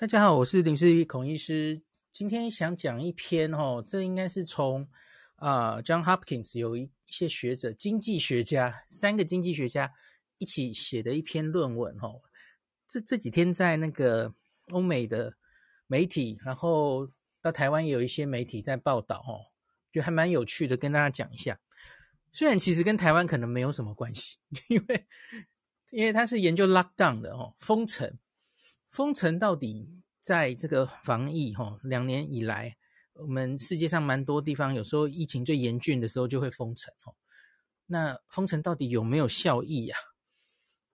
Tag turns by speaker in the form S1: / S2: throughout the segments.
S1: 大家好，我是林氏孔医师。今天想讲一篇哦，这应该是从啊、John Hopkins 有一些学者、经济学家，三个经济学家一起写的一篇论文哦。这这几天在那个欧美的媒体，然后到台湾也有一些媒体在报道哦，就还蛮有趣的，跟大家讲一下。虽然其实跟台湾可能没有什么关系，因为因为他是研究 lockdown 的哦，封城。封城到底在这个防疫哈，两年以来，我们世界上蛮多地方，有时候疫情最严峻的时候就会封城哦。那封城到底有没有效益呀？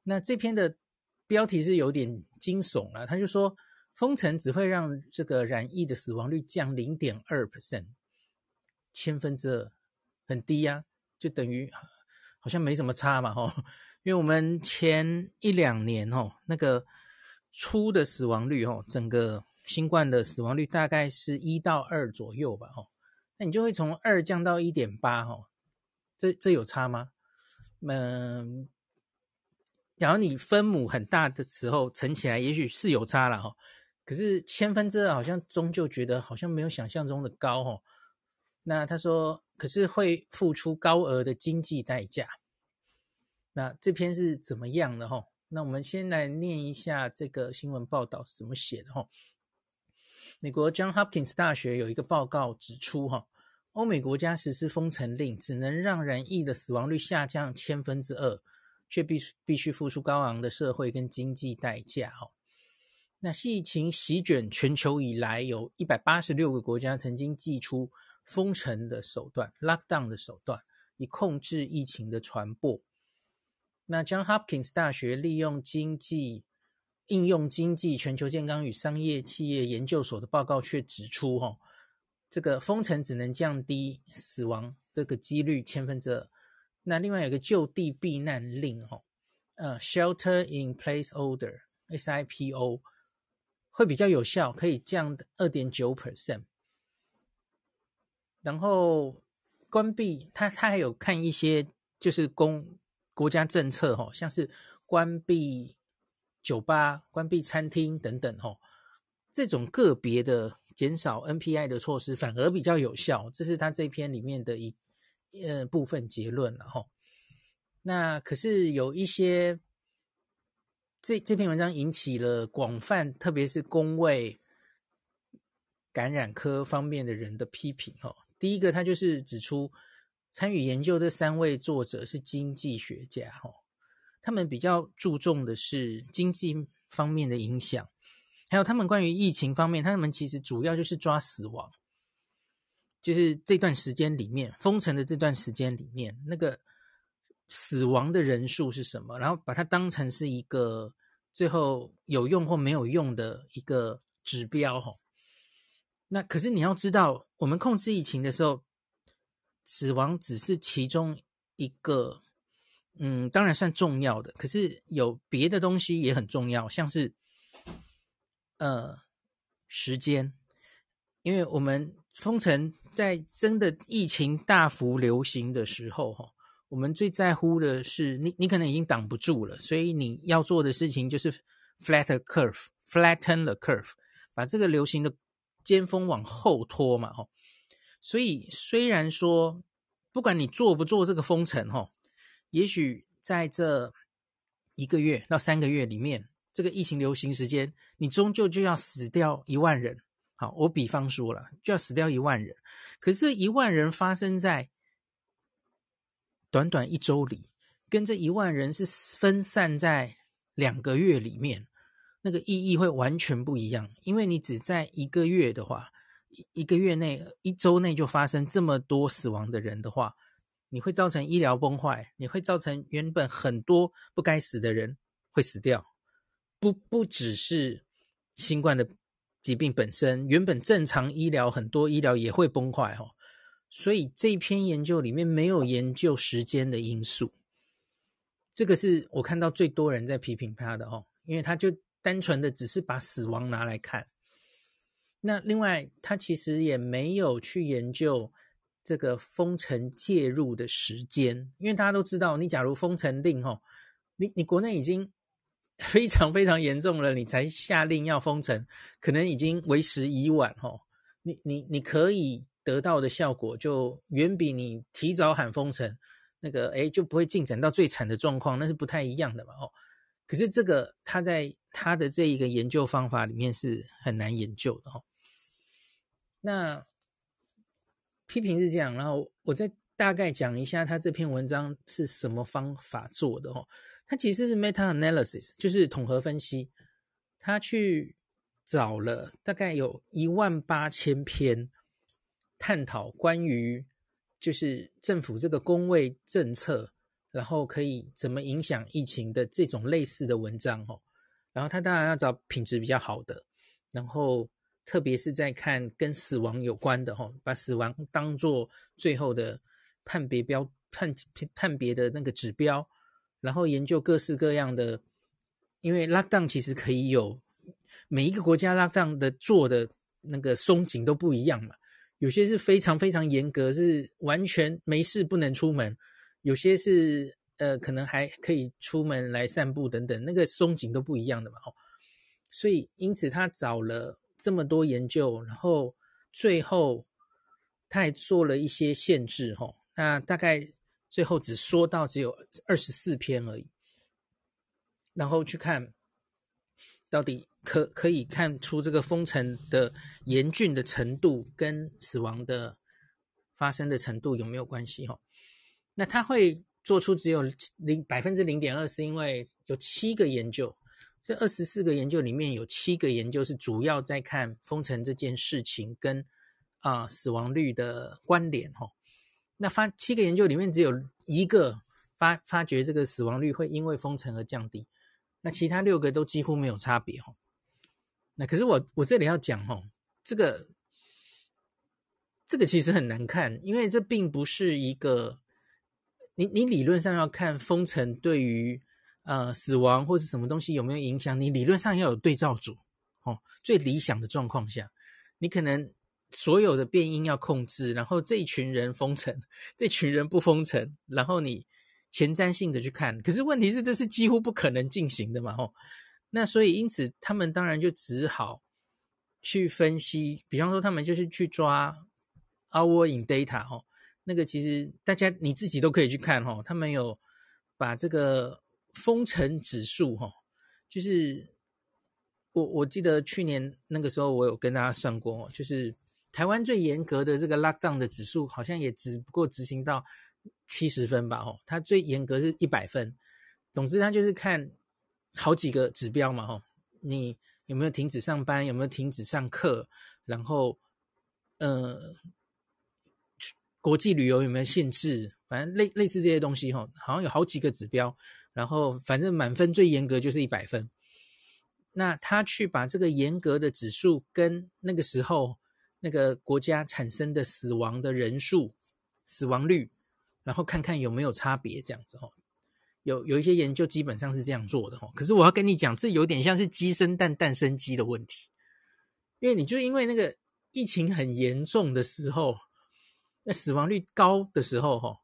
S1: 那这篇的标题是有点惊悚了，他就说封城只会让这个染疫的死亡率降零点二 percent，千分之二，很低呀，就等于好像没什么差嘛哈。因为我们前一两年哦，那个。初的死亡率哦，整个新冠的死亡率大概是一到二左右吧，哦，那你就会从二降到一点八，哦，这这有差吗？嗯，假如你分母很大的时候乘起来，也许是有差了，哦，可是千分之二好像终究觉得好像没有想象中的高，哦。那他说，可是会付出高额的经济代价。那这篇是怎么样的，哦？那我们先来念一下这个新闻报道是怎么写的哈。美国 John Hopkins 大学有一个报告指出哈，欧美国家实施封城令，只能让染疫的死亡率下降千分之二，却必必须付出高昂的社会跟经济代价哈。那疫情席卷全球以来，有一百八十六个国家曾经祭出封城的手段 （lockdown 的手段），以控制疫情的传播。那 John Hopkins 大学利用经济应用经济全球健康与商业企业研究所的报告却指出，哈，这个封城只能降低死亡这个几率千分之二。那另外有个就地避难令，哈，呃，Shelter in Place Order（SIPO） 会比较有效，可以降二点九 percent。然后关闭，他他还有看一些就是公。国家政策哈，像是关闭酒吧、关闭餐厅等等哈，这种个别的减少 NPI 的措施反而比较有效，这是他这篇里面的一呃部分结论了哈。那可是有一些这这篇文章引起了广泛，特别是公卫感染科方面的人的批评哈。第一个，他就是指出。参与研究的三位作者是经济学家，哈他们比较注重的是经济方面的影响，还有他们关于疫情方面，他们其实主要就是抓死亡，就是这段时间里面封城的这段时间里面，那个死亡的人数是什么，然后把它当成是一个最后有用或没有用的一个指标，哈那可是你要知道，我们控制疫情的时候。死亡只是其中一个，嗯，当然算重要的，可是有别的东西也很重要，像是呃时间，因为我们封城在真的疫情大幅流行的时候，哈，我们最在乎的是你，你可能已经挡不住了，所以你要做的事情就是 flatten curve，flatten the curve，把这个流行的尖峰往后拖嘛，哈。所以，虽然说，不管你做不做这个封城，哈，也许在这一个月到三个月里面，这个疫情流行时间，你终究就要死掉一万人。好，我比方说了，就要死掉一万人。可是，一万人发生在短短一周里，跟这一万人是分散在两个月里面，那个意义会完全不一样。因为你只在一个月的话。一个月内、一周内就发生这么多死亡的人的话，你会造成医疗崩坏，你会造成原本很多不该死的人会死掉，不不只是新冠的疾病本身，原本正常医疗很多医疗也会崩坏哦。所以这篇研究里面没有研究时间的因素，这个是我看到最多人在批评他的哦，因为他就单纯的只是把死亡拿来看。那另外，他其实也没有去研究这个封城介入的时间，因为大家都知道，你假如封城令吼，你你国内已经 非常非常严重了，你才下令要封城，可能已经为时已晚哦。你你你可以得到的效果，就远比你提早喊封城那个，诶就不会进展到最惨的状况，那是不太一样的嘛哦。可是这个他在他的这一个研究方法里面是很难研究的哦。那批评是这样，然后我再大概讲一下他这篇文章是什么方法做的哦。他其实是 meta analysis，就是统合分析。他去找了大概有一万八千篇探讨关于就是政府这个公卫政策，然后可以怎么影响疫情的这种类似的文章哦。然后他当然要找品质比较好的，然后特别是在看跟死亡有关的哦，把死亡当做最后的判别标判判别的那个指标。然后研究各式各样的，因为 lockdown 其实可以有每一个国家 lockdown 的做的那个松紧都不一样嘛，有些是非常非常严格，是完全没事不能出门；有些是呃可能还可以出门来散步等等，那个松紧都不一样的嘛。哦，所以因此他找了这么多研究，然后最后他还做了一些限制。哦，那大概。最后只说到只有二十四篇而已，然后去看到底可可以看出这个封城的严峻的程度跟死亡的发生的程度有没有关系？哈，那他会做出只有零百分之零点二，是因为有七个研究，这二十四个研究里面有七个研究是主要在看封城这件事情跟啊、死亡率的关联，哈。那发七个研究里面只有一个发发觉这个死亡率会因为封城而降低，那其他六个都几乎没有差别哦。那可是我我这里要讲哦，这个这个其实很难看，因为这并不是一个你你理论上要看封城对于呃死亡或是什么东西有没有影响，你理论上要有对照组哦。最理想的状况下，你可能。所有的变因要控制，然后这一群人封城，这群人不封城，然后你前瞻性的去看。可是问题是，这是几乎不可能进行的嘛？吼，那所以因此他们当然就只好去分析，比方说他们就是去抓 our in data，吼，那个其实大家你自己都可以去看，吼，他们有把这个封城指数，吼，就是我我记得去年那个时候我有跟大家算过，就是。台湾最严格的这个 lockdown 的指数，好像也只不过执行到七十分吧？哦，它最严格是一百分。总之，它就是看好几个指标嘛。哦，你有没有停止上班？有没有停止上课？然后，呃，国际旅游有没有限制？反正类类似这些东西，哈，好像有好几个指标。然后，反正满分最严格就是一百分。那他去把这个严格的指数跟那个时候。那个国家产生的死亡的人数、死亡率，然后看看有没有差别，这样子哦。有有一些研究基本上是这样做的哦。可是我要跟你讲，这有点像是鸡生蛋，蛋生鸡的问题，因为你就因为那个疫情很严重的时候，那死亡率高的时候，哈，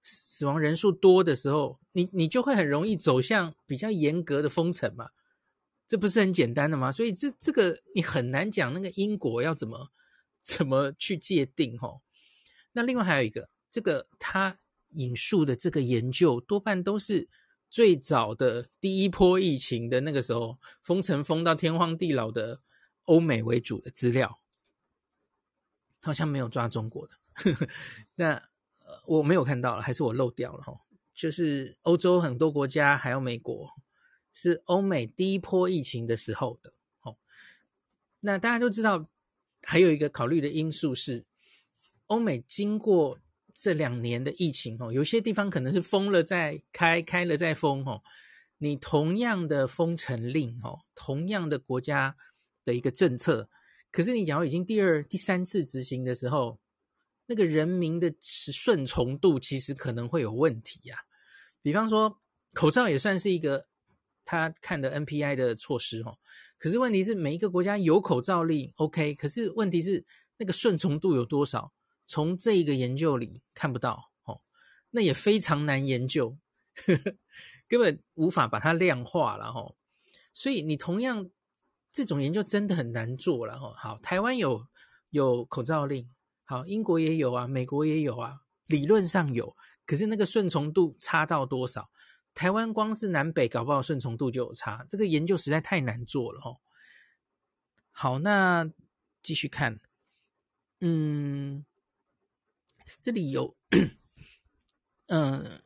S1: 死亡人数多的时候，你你就会很容易走向比较严格的封城嘛。这不是很简单的吗？所以这这个你很难讲那个因果要怎么。怎么去界定？吼，那另外还有一个，这个他引述的这个研究多半都是最早的第一波疫情的那个时候封城封到天荒地老的欧美为主的资料，好像没有抓中国的。那呃我没有看到了，还是我漏掉了？哈，就是欧洲很多国家还有美国是欧美第一波疫情的时候的。哦，那大家都知道。还有一个考虑的因素是，欧美经过这两年的疫情哦，有些地方可能是封了再开，开了再封哦。你同样的封城令哦，同样的国家的一个政策，可是你假如已经第二、第三次执行的时候，那个人民的顺从度其实可能会有问题呀。比方说，口罩也算是一个他看的 NPI 的措施哦。可是问题是，每一个国家有口罩令，OK。可是问题是，那个顺从度有多少？从这一个研究里看不到哦，那也非常难研究，呵呵，根本无法把它量化了哈。所以你同样这种研究真的很难做了哈。好，台湾有有口罩令，好，英国也有啊，美国也有啊，理论上有，可是那个顺从度差到多少？台湾光是南北搞不好顺从度就有差，这个研究实在太难做了哦。好，那继续看，嗯，这里有，嗯，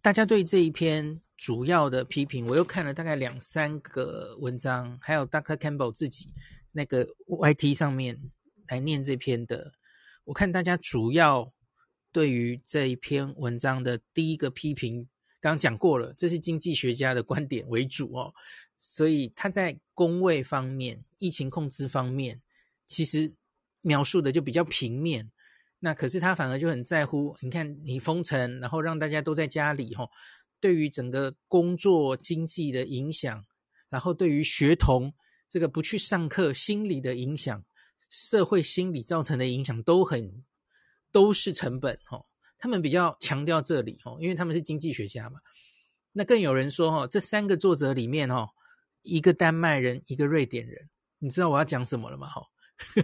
S1: 大家对这一篇主要的批评，我又看了大概两三个文章，还有 Dr. Campbell 自己那个 YT 上面来念这篇的，我看大家主要对于这一篇文章的第一个批评。刚刚讲过了，这是经济学家的观点为主哦，所以他在工位方面、疫情控制方面，其实描述的就比较平面。那可是他反而就很在乎，你看你封城，然后让大家都在家里哈，对于整个工作经济的影响，然后对于学童这个不去上课心理的影响，社会心理造成的影响都很都是成本哈。他们比较强调这里哦，因为他们是经济学家嘛。那更有人说哦，这三个作者里面哦，一个丹麦人，一个瑞典人，你知道我要讲什么了吗？哈，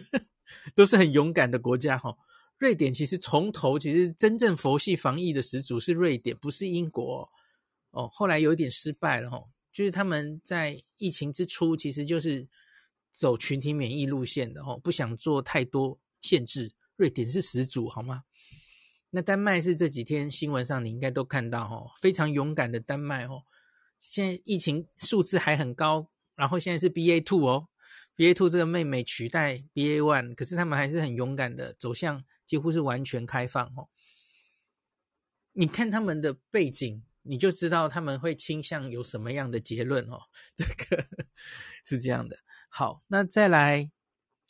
S1: 都是很勇敢的国家哈。瑞典其实从头其实真正佛系防疫的始祖是瑞典，不是英国哦。后来有一点失败了哈，就是他们在疫情之初其实就是走群体免疫路线的哦，不想做太多限制。瑞典是始祖好吗？那丹麦是这几天新闻上你应该都看到哦，非常勇敢的丹麦哦，现在疫情数字还很高，然后现在是 BA two 哦，BA two 这个妹妹取代 BA one，可是他们还是很勇敢的走向几乎是完全开放哦。你看他们的背景，你就知道他们会倾向有什么样的结论哦，这个 是这样的。好，那再来。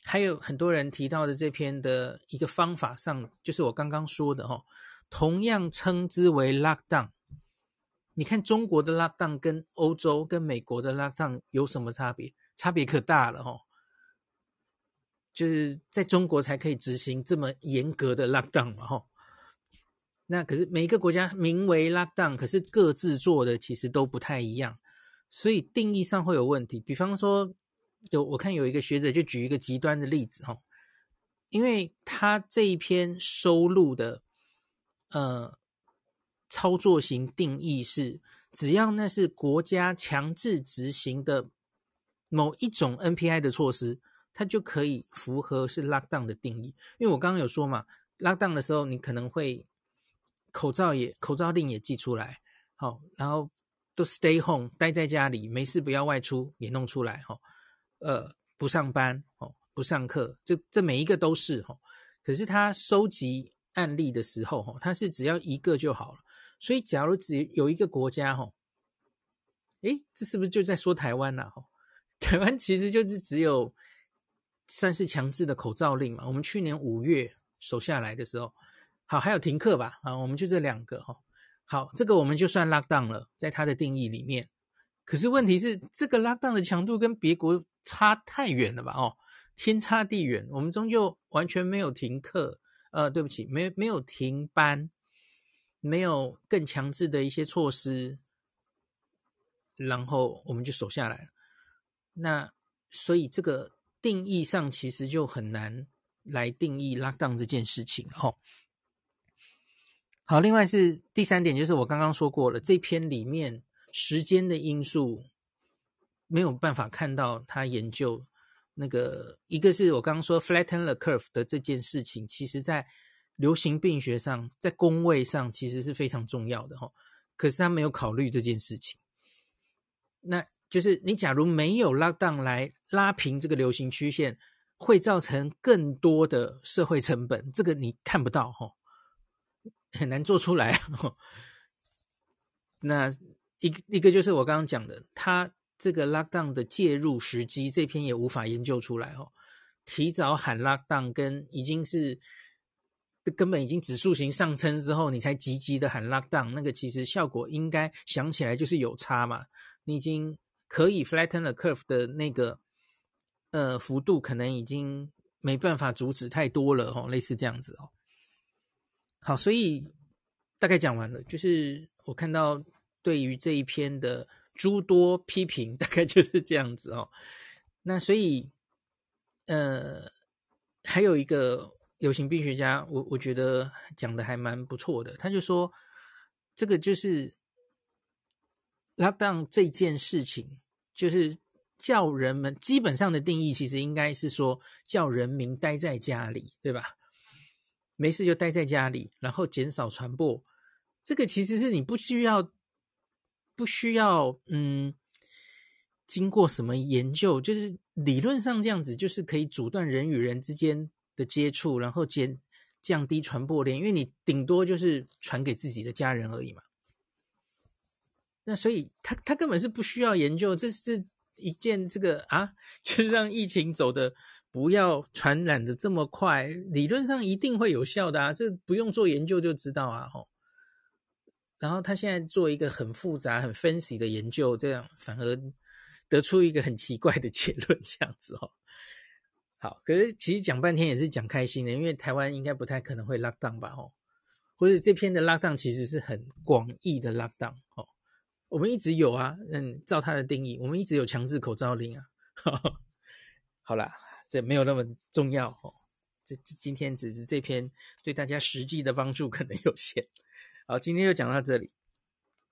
S1: 还有很多人提到的这篇的一个方法上，就是我刚刚说的哈，同样称之为 lockdown。你看中国的 lockdown 跟欧洲跟美国的 lockdown 有什么差别？差别可大了哈。就是在中国才可以执行这么严格的 lockdown 嘛哈。那可是每一个国家名为 lockdown，可是各自做的其实都不太一样，所以定义上会有问题。比方说。有我看有一个学者就举一个极端的例子哈，因为他这一篇收录的呃操作型定义是，只要那是国家强制执行的某一种 NPI 的措施，它就可以符合是 lockdown 的定义。因为我刚刚有说嘛，lockdown 的时候你可能会口罩也口罩令也寄出来，好，然后都 stay home 待在家里，没事不要外出也弄出来哈。呃，不上班哦，不上课，这这每一个都是哦。可是他收集案例的时候哦，他是只要一个就好了。所以，假如只有一个国家哦，诶，这是不是就在说台湾呐？哈，台湾其实就是只有算是强制的口罩令嘛。我们去年五月守下来的时候，好，还有停课吧？啊，我们就这两个哈。好，这个我们就算 lock down 了，在它的定义里面。可是问题是，这个拉档的强度跟别国差太远了吧？哦，天差地远。我们终究完全没有停课，呃，对不起，没没有停班，没有更强制的一些措施，然后我们就守下来了。那所以这个定义上其实就很难来定义拉档这件事情了。哦，好，另外是第三点，就是我刚刚说过了，这篇里面。时间的因素没有办法看到他研究那个，一个是我刚刚说 flatten the curve 的这件事情，其实在流行病学上，在公卫上其实是非常重要的哈。可是他没有考虑这件事情，那就是你假如没有 lockdown 来拉平这个流行曲线，会造成更多的社会成本，这个你看不到哈，很难做出来。那。一个一个就是我刚刚讲的，他这个 lockdown 的介入时机，这篇也无法研究出来哦。提早喊 lockdown 跟已经是根本已经指数型上升之后，你才急急的喊 lockdown，那个其实效果应该想起来就是有差嘛。你已经可以 flatten the curve 的那个呃幅度，可能已经没办法阻止太多了哦，类似这样子哦。好，所以大概讲完了，就是我看到。对于这一篇的诸多批评，大概就是这样子哦。那所以，呃，还有一个流行病学家，我我觉得讲的还蛮不错的。他就说，这个就是 lockdown 这件事情，就是叫人们基本上的定义，其实应该是说叫人民待在家里，对吧？没事就待在家里，然后减少传播。这个其实是你不需要。不需要，嗯，经过什么研究，就是理论上这样子，就是可以阻断人与人之间的接触，然后减降低传播链，因为你顶多就是传给自己的家人而已嘛。那所以他他根本是不需要研究，这是一件这个啊，就是让疫情走的不要传染的这么快，理论上一定会有效的啊，这不用做研究就知道啊，吼。然后他现在做一个很复杂、很分析的研究，这样反而得出一个很奇怪的结论，这样子哦。好，可是其实讲半天也是讲开心的，因为台湾应该不太可能会 lock down 吧？哦，或者这篇的 lock down 其实是很广义的 lock down 哦。我们一直有啊，嗯，照他的定义，我们一直有强制口罩令啊。好啦，这没有那么重要哦。这今天只是这篇对大家实际的帮助可能有限。好，今天就讲到这里。